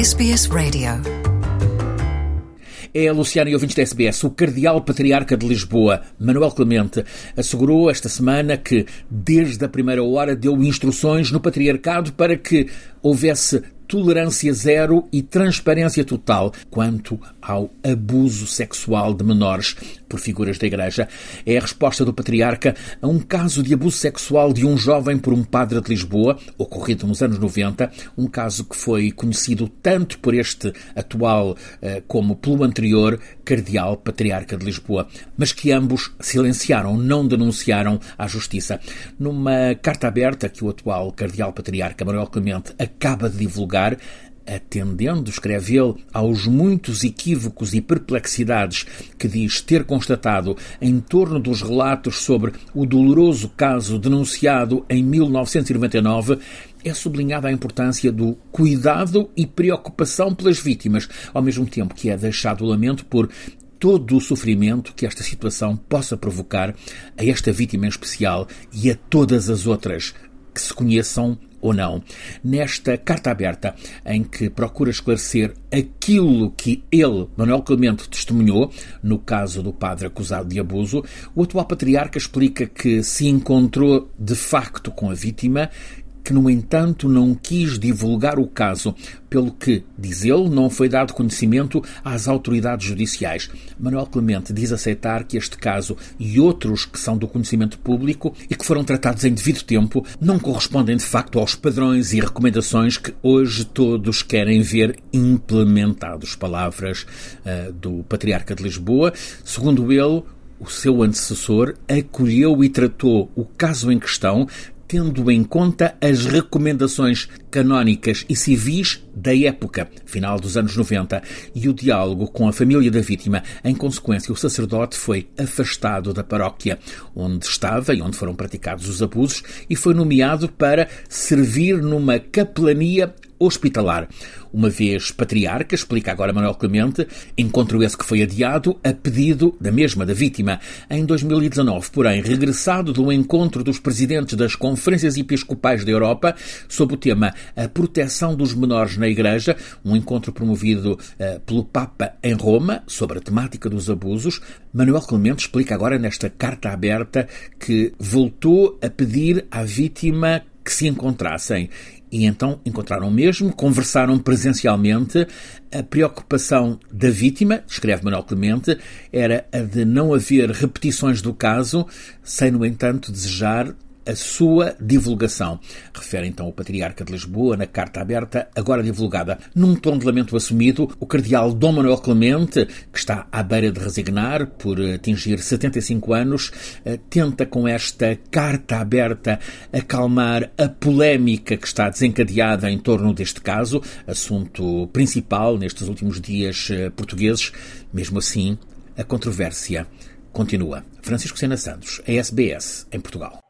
SBS Radio. É a Luciana e ouvintes da SBS. O Cardeal Patriarca de Lisboa, Manuel Clemente, assegurou esta semana que, desde a primeira hora, deu instruções no Patriarcado para que houvesse tolerância zero e transparência total quanto ao abuso sexual de menores por figuras da Igreja. É a resposta do Patriarca a um caso de abuso sexual de um jovem por um padre de Lisboa, ocorrido nos anos 90, um caso que foi conhecido tanto por este atual eh, como pelo anterior Cardeal Patriarca de Lisboa, mas que ambos silenciaram, não denunciaram à Justiça. Numa carta aberta que o atual Cardeal Patriarca Manuel Clemente acaba de divulgar, lugar, atendendo, escreve ele, aos muitos equívocos e perplexidades que diz ter constatado em torno dos relatos sobre o doloroso caso denunciado em 1999, é sublinhada a importância do cuidado e preocupação pelas vítimas, ao mesmo tempo que é deixado o lamento por todo o sofrimento que esta situação possa provocar a esta vítima em especial e a todas as outras que se conheçam ou não. Nesta carta aberta, em que procura esclarecer aquilo que ele, Manuel Clemente, testemunhou, no caso do padre acusado de abuso, o atual patriarca explica que se encontrou de facto com a vítima que, no entanto, não quis divulgar o caso, pelo que, diz ele, não foi dado conhecimento às autoridades judiciais. Manuel Clemente diz aceitar que este caso e outros que são do conhecimento público e que foram tratados em devido tempo não correspondem de facto aos padrões e recomendações que hoje todos querem ver implementados. Palavras uh, do Patriarca de Lisboa. Segundo ele, o seu antecessor acolheu e tratou o caso em questão, tendo em conta as recomendações canónicas e civis da época, final dos anos 90, e o diálogo com a família da vítima. Em consequência, o sacerdote foi afastado da paróquia onde estava e onde foram praticados os abusos e foi nomeado para servir numa capelania hospitalar. Uma vez patriarca, explica agora Manuel Clemente, encontro esse que foi adiado a pedido da mesma da vítima. Em 2019, porém, regressado do encontro dos presidentes das conferências episcopais da Europa sob o tema A Proteção dos Menores na Igreja, um encontro promovido uh, pelo Papa em Roma sobre a temática dos abusos, Manuel Clemente explica agora nesta carta aberta que voltou a pedir à vítima que se encontrassem e então encontraram mesmo, conversaram presencialmente. A preocupação da vítima, escreve Manuel Clemente, era a de não haver repetições do caso, sem, no entanto, desejar a sua divulgação. Refere então o Patriarca de Lisboa na carta aberta, agora divulgada. Num tom de lamento assumido, o Cardeal Dom Manuel Clemente, que está à beira de resignar por atingir 75 anos, eh, tenta com esta carta aberta acalmar a polémica que está desencadeada em torno deste caso, assunto principal nestes últimos dias eh, portugueses. Mesmo assim, a controvérsia continua. Francisco Sena Santos, a SBS, em Portugal.